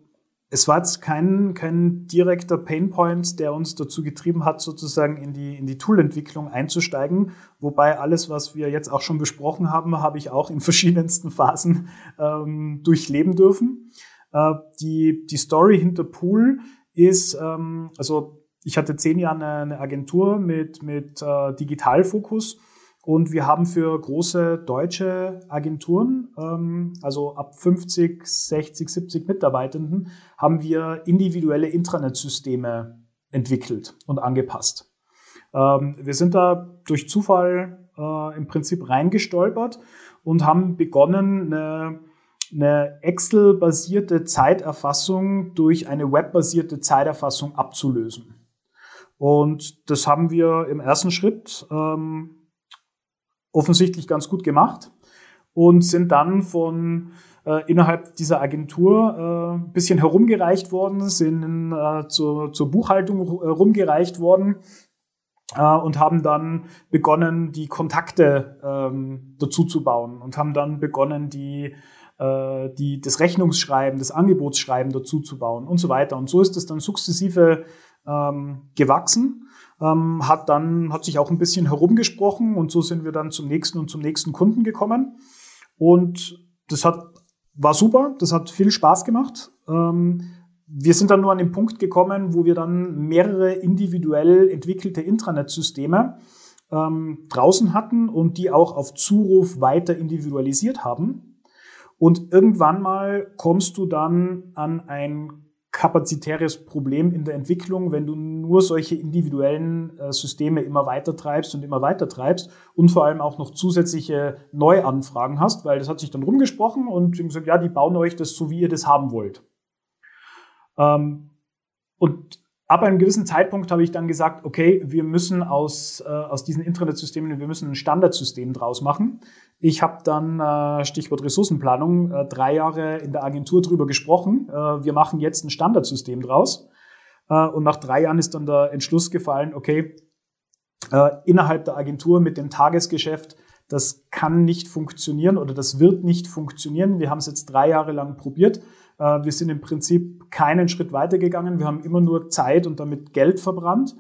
es war jetzt kein, kein direkter Painpoint, der uns dazu getrieben hat, sozusagen in die, in die Toolentwicklung einzusteigen. Wobei alles, was wir jetzt auch schon besprochen haben, habe ich auch in (laughs) verschiedensten Phasen ähm, durchleben dürfen. Äh, die, die Story hinter Pool ist, ähm, also ich hatte zehn Jahre eine, eine Agentur mit, mit äh, Digitalfokus und wir haben für große deutsche Agenturen, ähm, also ab 50, 60, 70 Mitarbeitenden, haben wir individuelle Intranet-Systeme entwickelt und angepasst. Ähm, wir sind da durch Zufall äh, im Prinzip reingestolpert und haben begonnen, eine, eine Excel-basierte Zeiterfassung durch eine webbasierte Zeiterfassung abzulösen. Und das haben wir im ersten Schritt ähm, offensichtlich ganz gut gemacht und sind dann von äh, innerhalb dieser Agentur äh, ein bisschen herumgereicht worden, sind äh, zur, zur Buchhaltung äh, rumgereicht worden äh, und haben dann begonnen, die Kontakte ähm, dazu zu bauen und haben dann begonnen, die äh, die, das Rechnungsschreiben, das Angebotsschreiben dazu zu bauen und so weiter. Und so ist es dann sukzessive ähm, gewachsen ähm, hat dann, hat sich auch ein bisschen herumgesprochen und so sind wir dann zum nächsten und zum nächsten Kunden gekommen. Und das hat, war super, das hat viel Spaß gemacht. Ähm, wir sind dann nur an den Punkt gekommen, wo wir dann mehrere individuell entwickelte Intranet-Systeme ähm, draußen hatten und die auch auf Zuruf weiter individualisiert haben. Und irgendwann mal kommst du dann an ein kapazitäres Problem in der Entwicklung, wenn du nur solche individuellen äh, Systeme immer weiter treibst und immer weiter treibst und vor allem auch noch zusätzliche Neuanfragen hast, weil das hat sich dann rumgesprochen und gesagt, ja, die bauen euch das so, wie ihr das haben wollt. Ähm, und ab einem gewissen Zeitpunkt habe ich dann gesagt, okay, wir müssen aus, äh, aus diesen Internetsystemen, wir müssen ein Standardsystem draus machen. Ich habe dann, äh, Stichwort Ressourcenplanung, äh, drei Jahre in der Agentur drüber gesprochen. Äh, wir machen jetzt ein Standardsystem draus. Äh, und nach drei Jahren ist dann der Entschluss gefallen, okay, äh, innerhalb der Agentur mit dem Tagesgeschäft, das kann nicht funktionieren oder das wird nicht funktionieren. Wir haben es jetzt drei Jahre lang probiert äh, wir sind im Prinzip keinen Schritt weitergegangen. Wir haben immer nur Zeit und damit Geld verbrannt.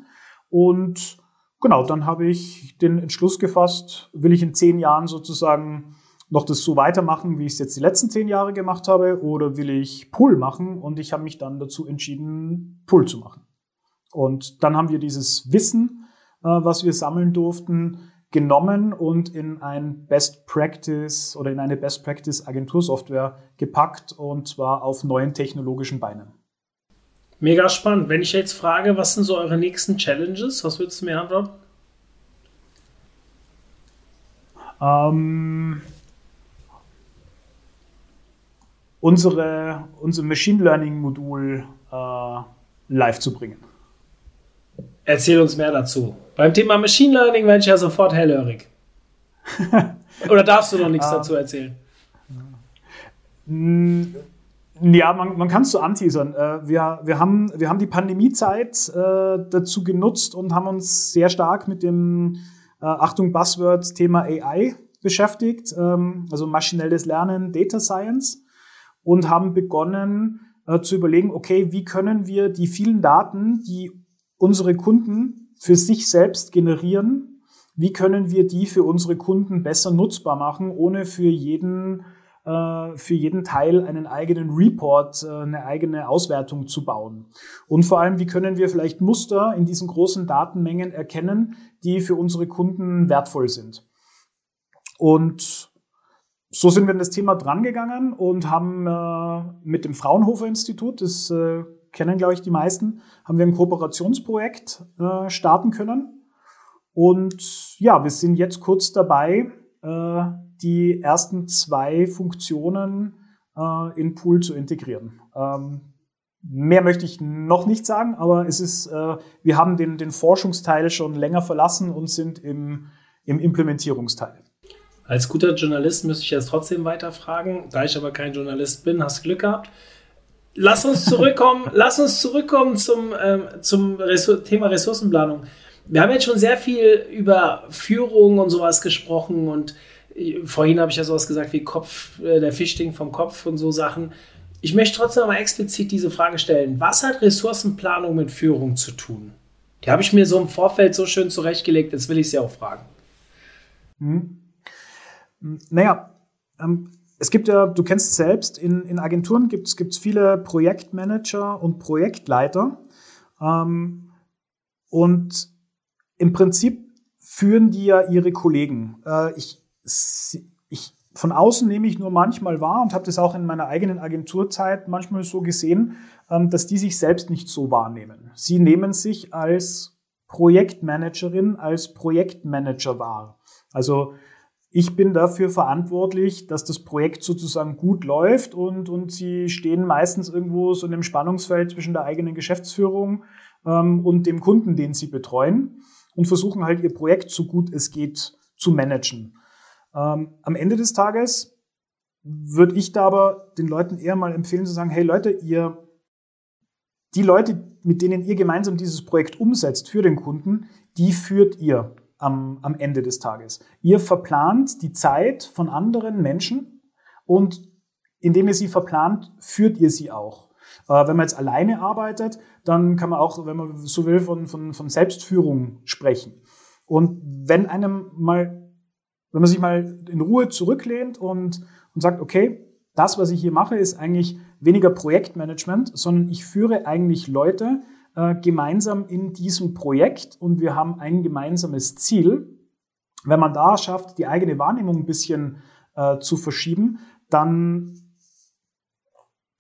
Und genau, dann habe ich den Entschluss gefasst, will ich in zehn Jahren sozusagen noch das so weitermachen, wie ich es jetzt die letzten zehn Jahre gemacht habe, oder will ich Pool machen? Und ich habe mich dann dazu entschieden, Pool zu machen. Und dann haben wir dieses Wissen, äh, was wir sammeln durften, genommen und in ein Best Practice oder in eine Best Practice Agentursoftware gepackt und zwar auf neuen technologischen Beinen. Mega spannend. Wenn ich jetzt frage, was sind so eure nächsten Challenges, was würdest du mir antworten? Ähm, unsere, unser Machine Learning Modul äh, live zu bringen. Erzähl uns mehr dazu. Beim Thema Machine Learning werde ich ja sofort hellhörig. (laughs) Oder darfst du noch nichts dazu erzählen? Ja, man, man kann es so anteasern. Äh, wir, wir, haben, wir haben die Pandemiezeit äh, dazu genutzt und haben uns sehr stark mit dem, äh, Achtung, Buzzword, Thema AI beschäftigt, ähm, also maschinelles Lernen, Data Science und haben begonnen zu überlegen, okay, wie können wir die vielen Daten, die unsere Kunden für sich selbst generieren, wie können wir die für unsere Kunden besser nutzbar machen, ohne für jeden äh, für jeden Teil einen eigenen Report, äh, eine eigene Auswertung zu bauen. Und vor allem, wie können wir vielleicht Muster in diesen großen Datenmengen erkennen, die für unsere Kunden wertvoll sind. Und so sind wir an das Thema drangegangen und haben äh, mit dem Fraunhofer Institut, das äh, kennen, glaube ich, die meisten, haben wir ein Kooperationsprojekt äh, starten können. Und ja, wir sind jetzt kurz dabei, äh, die ersten zwei Funktionen äh, in Pool zu integrieren. Ähm, mehr möchte ich noch nicht sagen, aber es ist, äh, wir haben den, den Forschungsteil schon länger verlassen und sind im, im Implementierungsteil. Als guter Journalist müsste ich jetzt trotzdem weiterfragen. Da ich aber kein Journalist bin, hast du Glück gehabt. Lass uns zurückkommen, (laughs) lass uns zurückkommen zum, ähm, zum Ressour Thema Ressourcenplanung. Wir haben jetzt schon sehr viel über Führung und sowas gesprochen und Vorhin habe ich ja sowas gesagt wie Kopf, äh, der Fischding vom Kopf und so Sachen. Ich möchte trotzdem mal explizit diese Frage stellen. Was hat Ressourcenplanung mit Führung zu tun? Die habe ich mir so im Vorfeld so schön zurechtgelegt, jetzt will ich sie auch fragen. Hm. Naja, ähm, es gibt ja, du kennst es selbst, in, in Agenturen gibt es viele Projektmanager und Projektleiter. Ähm, und im Prinzip führen die ja ihre Kollegen. Äh, ich, ich, von außen nehme ich nur manchmal wahr und habe das auch in meiner eigenen Agenturzeit manchmal so gesehen, ähm, dass die sich selbst nicht so wahrnehmen. Sie nehmen sich als Projektmanagerin, als Projektmanager wahr. Also ich bin dafür verantwortlich, dass das Projekt sozusagen gut läuft und, und sie stehen meistens irgendwo so in einem Spannungsfeld zwischen der eigenen Geschäftsführung ähm, und dem Kunden, den sie betreuen und versuchen halt ihr Projekt so gut es geht zu managen. Ähm, am Ende des Tages würde ich da aber den Leuten eher mal empfehlen zu sagen, hey Leute, ihr, die Leute, mit denen ihr gemeinsam dieses Projekt umsetzt für den Kunden, die führt ihr am, am Ende des Tages. Ihr verplant die Zeit von anderen Menschen und indem ihr sie verplant, führt ihr sie auch. Äh, wenn man jetzt alleine arbeitet, dann kann man auch, wenn man so will, von, von, von Selbstführung sprechen. Und wenn einem mal wenn man sich mal in Ruhe zurücklehnt und, und sagt, okay, das, was ich hier mache, ist eigentlich weniger Projektmanagement, sondern ich führe eigentlich Leute äh, gemeinsam in diesem Projekt und wir haben ein gemeinsames Ziel. Wenn man da schafft, die eigene Wahrnehmung ein bisschen äh, zu verschieben, dann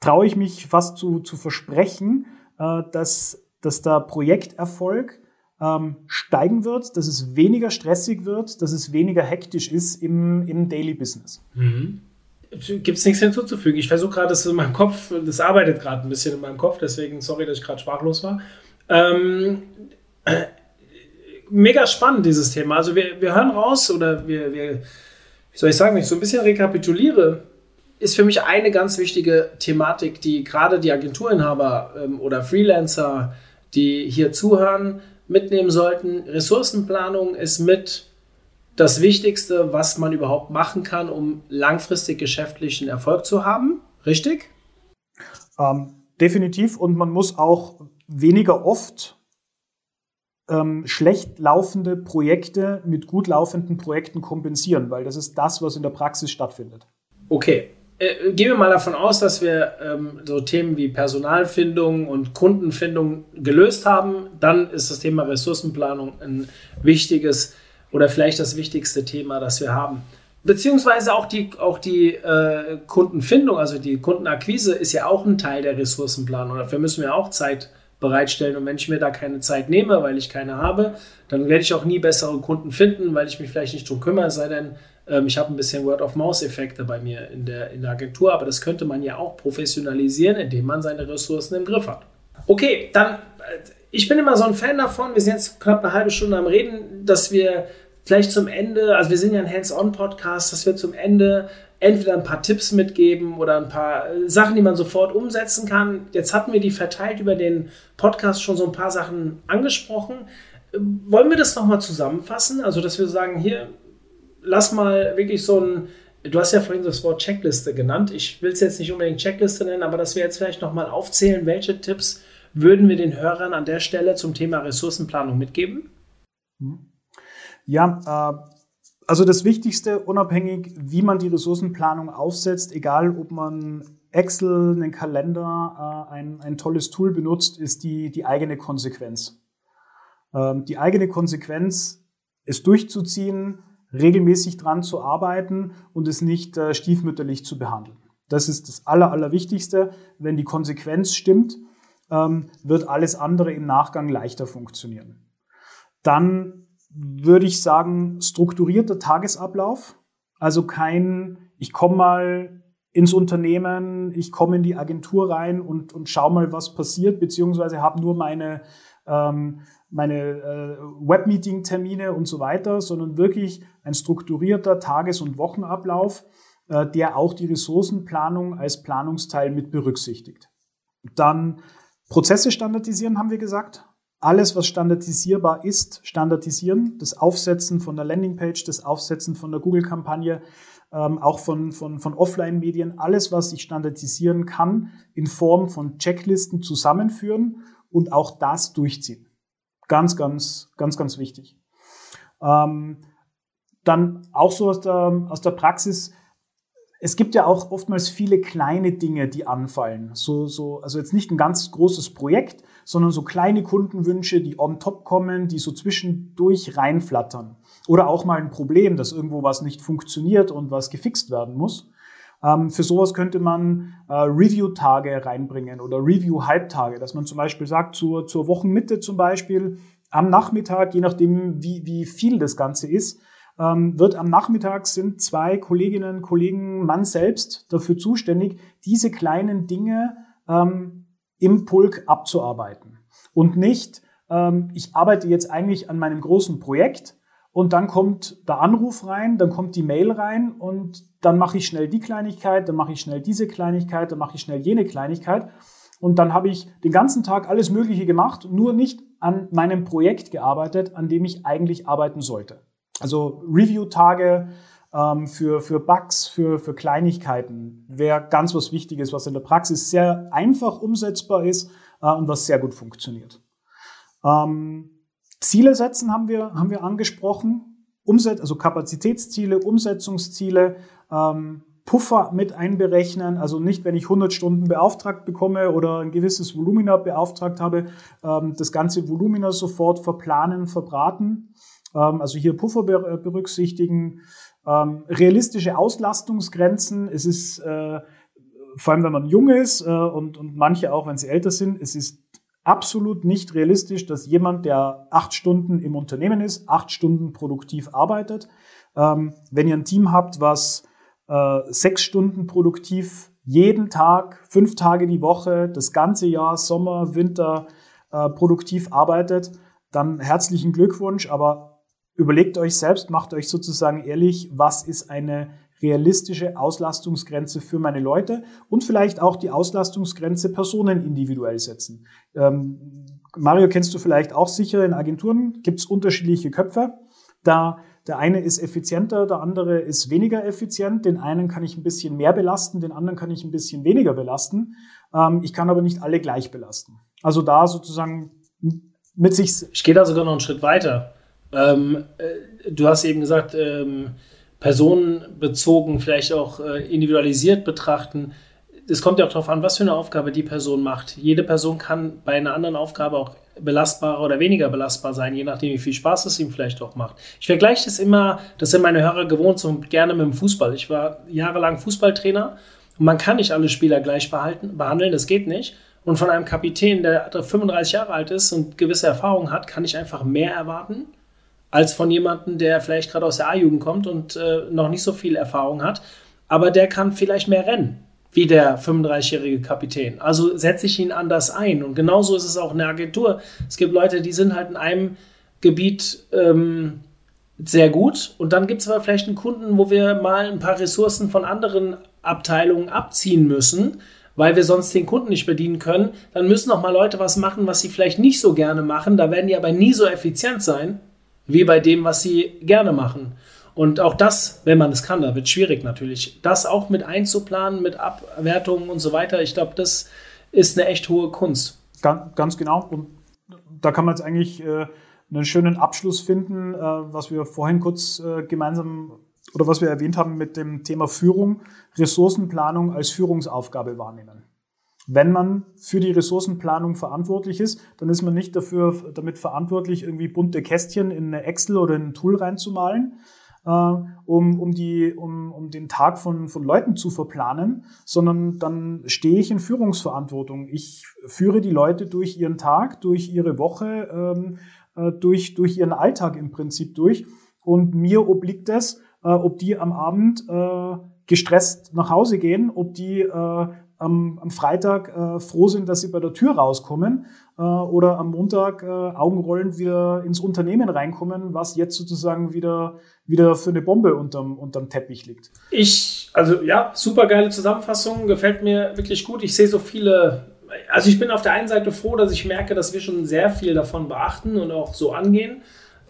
traue ich mich fast zu, zu versprechen, äh, dass, dass der Projekterfolg ähm, steigen wird, dass es weniger stressig wird, dass es weniger hektisch ist im, im Daily Business. Mhm. Gibt es nichts hinzuzufügen? Ich versuche gerade, das in meinem Kopf, das arbeitet gerade ein bisschen in meinem Kopf, deswegen sorry, dass ich gerade sprachlos war. Ähm, äh, mega spannend, dieses Thema. Also wir, wir hören raus oder wir, wir, wie soll ich sagen, wenn ich so ein bisschen rekapituliere, ist für mich eine ganz wichtige Thematik, die gerade die Agenturinhaber ähm, oder Freelancer, die hier zuhören, mitnehmen sollten. Ressourcenplanung ist mit das Wichtigste, was man überhaupt machen kann, um langfristig geschäftlichen Erfolg zu haben. Richtig? Ähm, definitiv. Und man muss auch weniger oft ähm, schlecht laufende Projekte mit gut laufenden Projekten kompensieren, weil das ist das, was in der Praxis stattfindet. Okay, äh, gehen wir mal davon aus, dass wir ähm, so Themen wie Personalfindung und Kundenfindung gelöst haben, dann ist das Thema Ressourcenplanung ein wichtiges oder vielleicht das wichtigste Thema, das wir haben. Beziehungsweise auch die, auch die äh, Kundenfindung, also die Kundenakquise ist ja auch ein Teil der Ressourcenplanung. Dafür müssen wir auch Zeit bereitstellen. Und wenn ich mir da keine Zeit nehme, weil ich keine habe, dann werde ich auch nie bessere Kunden finden, weil ich mich vielleicht nicht drum kümmere, sei denn, ähm, ich habe ein bisschen Word-of-Mouse-Effekte bei mir in der, in der Agentur, aber das könnte man ja auch professionalisieren, indem man seine Ressourcen im Griff hat. Okay, dann, äh, ich bin immer so ein Fan davon, wir sind jetzt knapp eine halbe Stunde am Reden, dass wir vielleicht zum Ende, also wir sind ja ein Hands-on-Podcast, dass wir zum Ende entweder ein paar Tipps mitgeben oder ein paar äh, Sachen, die man sofort umsetzen kann. Jetzt hatten wir die verteilt über den Podcast schon so ein paar Sachen angesprochen. Ähm, wollen wir das nochmal zusammenfassen? Also, dass wir sagen, hier, lass mal wirklich so ein, du hast ja vorhin das Wort Checkliste genannt. Ich will es jetzt nicht unbedingt Checkliste nennen, aber dass wir jetzt vielleicht nochmal aufzählen, welche Tipps würden wir den Hörern an der Stelle zum Thema Ressourcenplanung mitgeben? Ja, äh, also das Wichtigste, unabhängig, wie man die Ressourcenplanung aufsetzt, egal ob man Excel, einen Kalender, äh, ein, ein tolles Tool benutzt, ist die, die eigene Konsequenz. Ähm, die eigene Konsequenz, es durchzuziehen, regelmäßig dran zu arbeiten und es nicht äh, stiefmütterlich zu behandeln. Das ist das Aller, Allerwichtigste. Wenn die Konsequenz stimmt, ähm, wird alles andere im Nachgang leichter funktionieren. Dann würde ich sagen, strukturierter Tagesablauf. Also kein, ich komme mal ins Unternehmen, ich komme in die Agentur rein und, und schau mal, was passiert, beziehungsweise habe nur meine, ähm, meine äh, Webmeeting-Termine und so weiter, sondern wirklich ein strukturierter Tages- und Wochenablauf, äh, der auch die Ressourcenplanung als Planungsteil mit berücksichtigt. Dann Prozesse standardisieren, haben wir gesagt alles, was standardisierbar ist, standardisieren. Das Aufsetzen von der Landingpage, das Aufsetzen von der Google-Kampagne, ähm, auch von, von, von Offline-Medien, alles, was ich standardisieren kann, in Form von Checklisten zusammenführen und auch das durchziehen. Ganz, ganz, ganz, ganz wichtig. Ähm, dann auch so aus der, aus der Praxis, es gibt ja auch oftmals viele kleine Dinge, die anfallen. So, so, also jetzt nicht ein ganz großes Projekt, sondern so kleine Kundenwünsche, die on top kommen, die so zwischendurch reinflattern. Oder auch mal ein Problem, dass irgendwo was nicht funktioniert und was gefixt werden muss. Ähm, für sowas könnte man äh, Review-Tage reinbringen oder Review-Halbtage, dass man zum Beispiel sagt, zur, zur Wochenmitte zum Beispiel, am Nachmittag, je nachdem, wie, wie viel das Ganze ist, ähm, wird am Nachmittag sind zwei Kolleginnen, Kollegen, Mann selbst dafür zuständig, diese kleinen Dinge ähm, im Pulk abzuarbeiten. Und nicht, ähm, ich arbeite jetzt eigentlich an meinem großen Projekt und dann kommt der Anruf rein, dann kommt die Mail rein und dann mache ich schnell die Kleinigkeit, dann mache ich schnell diese Kleinigkeit, dann mache ich schnell jene Kleinigkeit. Und dann habe ich den ganzen Tag alles Mögliche gemacht, nur nicht an meinem Projekt gearbeitet, an dem ich eigentlich arbeiten sollte. Also Review-Tage ähm, für, für Bugs, für, für Kleinigkeiten wäre ganz was Wichtiges, was in der Praxis sehr einfach umsetzbar ist äh, und was sehr gut funktioniert. Ähm, Ziele setzen haben wir, haben wir angesprochen. Umset also Kapazitätsziele, Umsetzungsziele, ähm, Puffer mit einberechnen. Also nicht, wenn ich 100 Stunden beauftragt bekomme oder ein gewisses Volumina beauftragt habe, ähm, das ganze Volumina sofort verplanen, verbraten. Ähm, also hier Puffer berücksichtigen, ähm, realistische Auslastungsgrenzen. Es ist, äh, vor allem wenn man jung ist äh, und, und manche auch, wenn sie älter sind, es ist absolut nicht realistisch, dass jemand, der acht Stunden im Unternehmen ist, acht Stunden produktiv arbeitet. Ähm, wenn ihr ein Team habt, was äh, sechs Stunden produktiv jeden Tag, fünf Tage die Woche, das ganze Jahr, Sommer, Winter äh, produktiv arbeitet, dann herzlichen Glückwunsch, aber Überlegt euch selbst, macht euch sozusagen ehrlich, was ist eine realistische Auslastungsgrenze für meine Leute und vielleicht auch die Auslastungsgrenze Personen individuell setzen. Ähm, Mario kennst du vielleicht auch sicher, in Agenturen gibt es unterschiedliche Köpfe. Da der eine ist effizienter, der andere ist weniger effizient. Den einen kann ich ein bisschen mehr belasten, den anderen kann ich ein bisschen weniger belasten. Ähm, ich kann aber nicht alle gleich belasten. Also da sozusagen mit sich. Ich gehe da sogar noch einen Schritt weiter. Ähm, äh, du hast eben gesagt, ähm, personenbezogen, vielleicht auch äh, individualisiert betrachten. Es kommt ja auch darauf an, was für eine Aufgabe die Person macht. Jede Person kann bei einer anderen Aufgabe auch belastbarer oder weniger belastbar sein, je nachdem, wie viel Spaß es ihm vielleicht auch macht. Ich vergleiche das immer, das sind meine Hörer gewohnt, so gerne mit dem Fußball. Ich war jahrelang Fußballtrainer und man kann nicht alle Spieler gleich behalten, behandeln, das geht nicht. Und von einem Kapitän, der 35 Jahre alt ist und gewisse Erfahrungen hat, kann ich einfach mehr erwarten als von jemandem, der vielleicht gerade aus der A-Jugend kommt und äh, noch nicht so viel Erfahrung hat, aber der kann vielleicht mehr rennen wie der 35-jährige Kapitän. Also setze ich ihn anders ein. Und genauso ist es auch in der Agentur. Es gibt Leute, die sind halt in einem Gebiet ähm, sehr gut. Und dann gibt es aber vielleicht einen Kunden, wo wir mal ein paar Ressourcen von anderen Abteilungen abziehen müssen, weil wir sonst den Kunden nicht bedienen können. Dann müssen auch mal Leute was machen, was sie vielleicht nicht so gerne machen. Da werden die aber nie so effizient sein, wie bei dem, was sie gerne machen. Und auch das, wenn man es kann, da wird schwierig natürlich. Das auch mit einzuplanen, mit Abwertungen und so weiter. Ich glaube, das ist eine echt hohe Kunst. Ganz, ganz genau. Und da kann man jetzt eigentlich äh, einen schönen Abschluss finden, äh, was wir vorhin kurz äh, gemeinsam oder was wir erwähnt haben mit dem Thema Führung, Ressourcenplanung als Führungsaufgabe wahrnehmen. Wenn man für die Ressourcenplanung verantwortlich ist, dann ist man nicht dafür, damit verantwortlich, irgendwie bunte Kästchen in eine Excel oder in ein Tool reinzumalen, äh, um, um, die, um, um den Tag von, von Leuten zu verplanen, sondern dann stehe ich in Führungsverantwortung. Ich führe die Leute durch ihren Tag, durch ihre Woche, ähm, äh, durch, durch ihren Alltag im Prinzip durch. Und mir obliegt es, äh, ob die am Abend äh, gestresst nach Hause gehen, ob die äh, am, am Freitag äh, froh sind, dass sie bei der Tür rauskommen äh, oder am Montag äh, Augenrollend wieder ins Unternehmen reinkommen, was jetzt sozusagen wieder, wieder für eine Bombe unterm, unterm Teppich liegt. Ich, also ja, super geile Zusammenfassung, gefällt mir wirklich gut. Ich sehe so viele also ich bin auf der einen Seite froh, dass ich merke, dass wir schon sehr viel davon beachten und auch so angehen.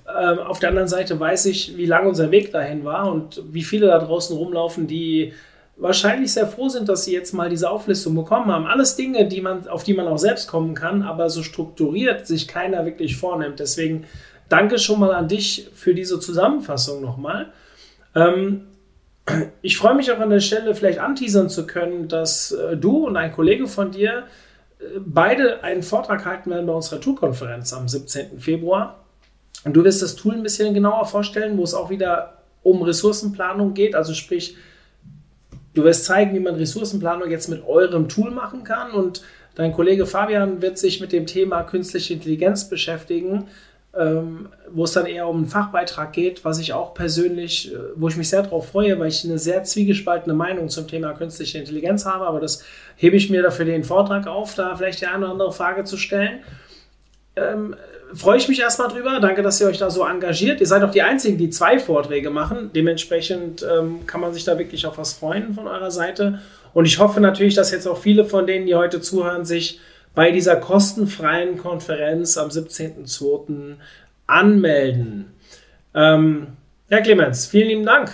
Ähm, auf der anderen Seite weiß ich, wie lang unser Weg dahin war und wie viele da draußen rumlaufen, die wahrscheinlich sehr froh sind, dass sie jetzt mal diese Auflistung bekommen haben. Alles Dinge, die man, auf die man auch selbst kommen kann, aber so strukturiert sich keiner wirklich vornimmt. Deswegen danke schon mal an dich für diese Zusammenfassung nochmal. Ähm, ich freue mich auch an der Stelle, vielleicht anteasern zu können, dass äh, du und ein Kollege von dir beide einen Vortrag halten werden bei unserer Toolkonferenz am 17. Februar. Und du wirst das Tool ein bisschen genauer vorstellen, wo es auch wieder um Ressourcenplanung geht. Also sprich, du wirst zeigen, wie man Ressourcenplanung jetzt mit eurem Tool machen kann. Und dein Kollege Fabian wird sich mit dem Thema künstliche Intelligenz beschäftigen ähm, wo es dann eher um einen Fachbeitrag geht, was ich auch persönlich, äh, wo ich mich sehr darauf freue, weil ich eine sehr zwiegespaltene Meinung zum Thema künstliche Intelligenz habe, aber das hebe ich mir dafür den Vortrag auf, da vielleicht die eine oder andere Frage zu stellen. Freue ich mich erstmal drüber. Danke, dass ihr euch da so engagiert. Ihr seid auch die Einzigen, die zwei Vorträge machen. Dementsprechend ähm, kann man sich da wirklich auf was freuen von eurer Seite. Und ich hoffe natürlich, dass jetzt auch viele von denen, die heute zuhören, sich bei dieser kostenfreien Konferenz am 17.02. anmelden. Ähm, ja, Clemens, vielen lieben Dank.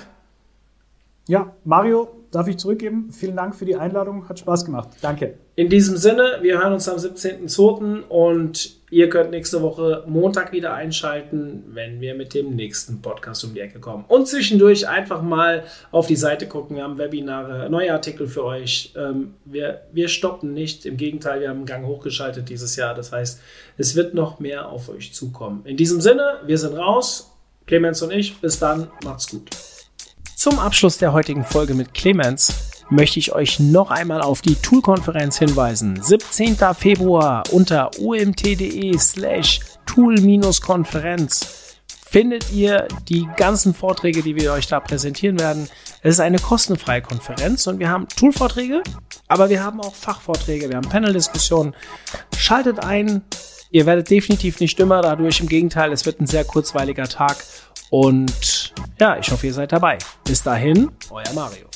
Ja, Mario, darf ich zurückgeben? Vielen Dank für die Einladung, hat Spaß gemacht. Danke. In diesem Sinne, wir hören uns am 17.02. und ihr könnt nächste Woche Montag wieder einschalten, wenn wir mit dem nächsten Podcast um die Ecke kommen. Und zwischendurch einfach mal auf die Seite gucken. Wir haben Webinare, neue Artikel für euch. Ähm, wir, wir stoppen nicht. Im Gegenteil, wir haben einen Gang hochgeschaltet dieses Jahr. Das heißt, es wird noch mehr auf euch zukommen. In diesem Sinne, wir sind raus. Clemens und ich. Bis dann. Macht's gut. Zum Abschluss der heutigen Folge mit Clemens möchte ich euch noch einmal auf die Tool-Konferenz hinweisen. 17. Februar unter umt.de slash tool-konferenz findet ihr die ganzen Vorträge, die wir euch da präsentieren werden. Es ist eine kostenfreie Konferenz und wir haben Tool-Vorträge, aber wir haben auch Fachvorträge, wir haben Panel-Diskussionen. Schaltet ein, ihr werdet definitiv nicht dümmer dadurch, im Gegenteil, es wird ein sehr kurzweiliger Tag und ja, ich hoffe, ihr seid dabei. Bis dahin, euer Mario.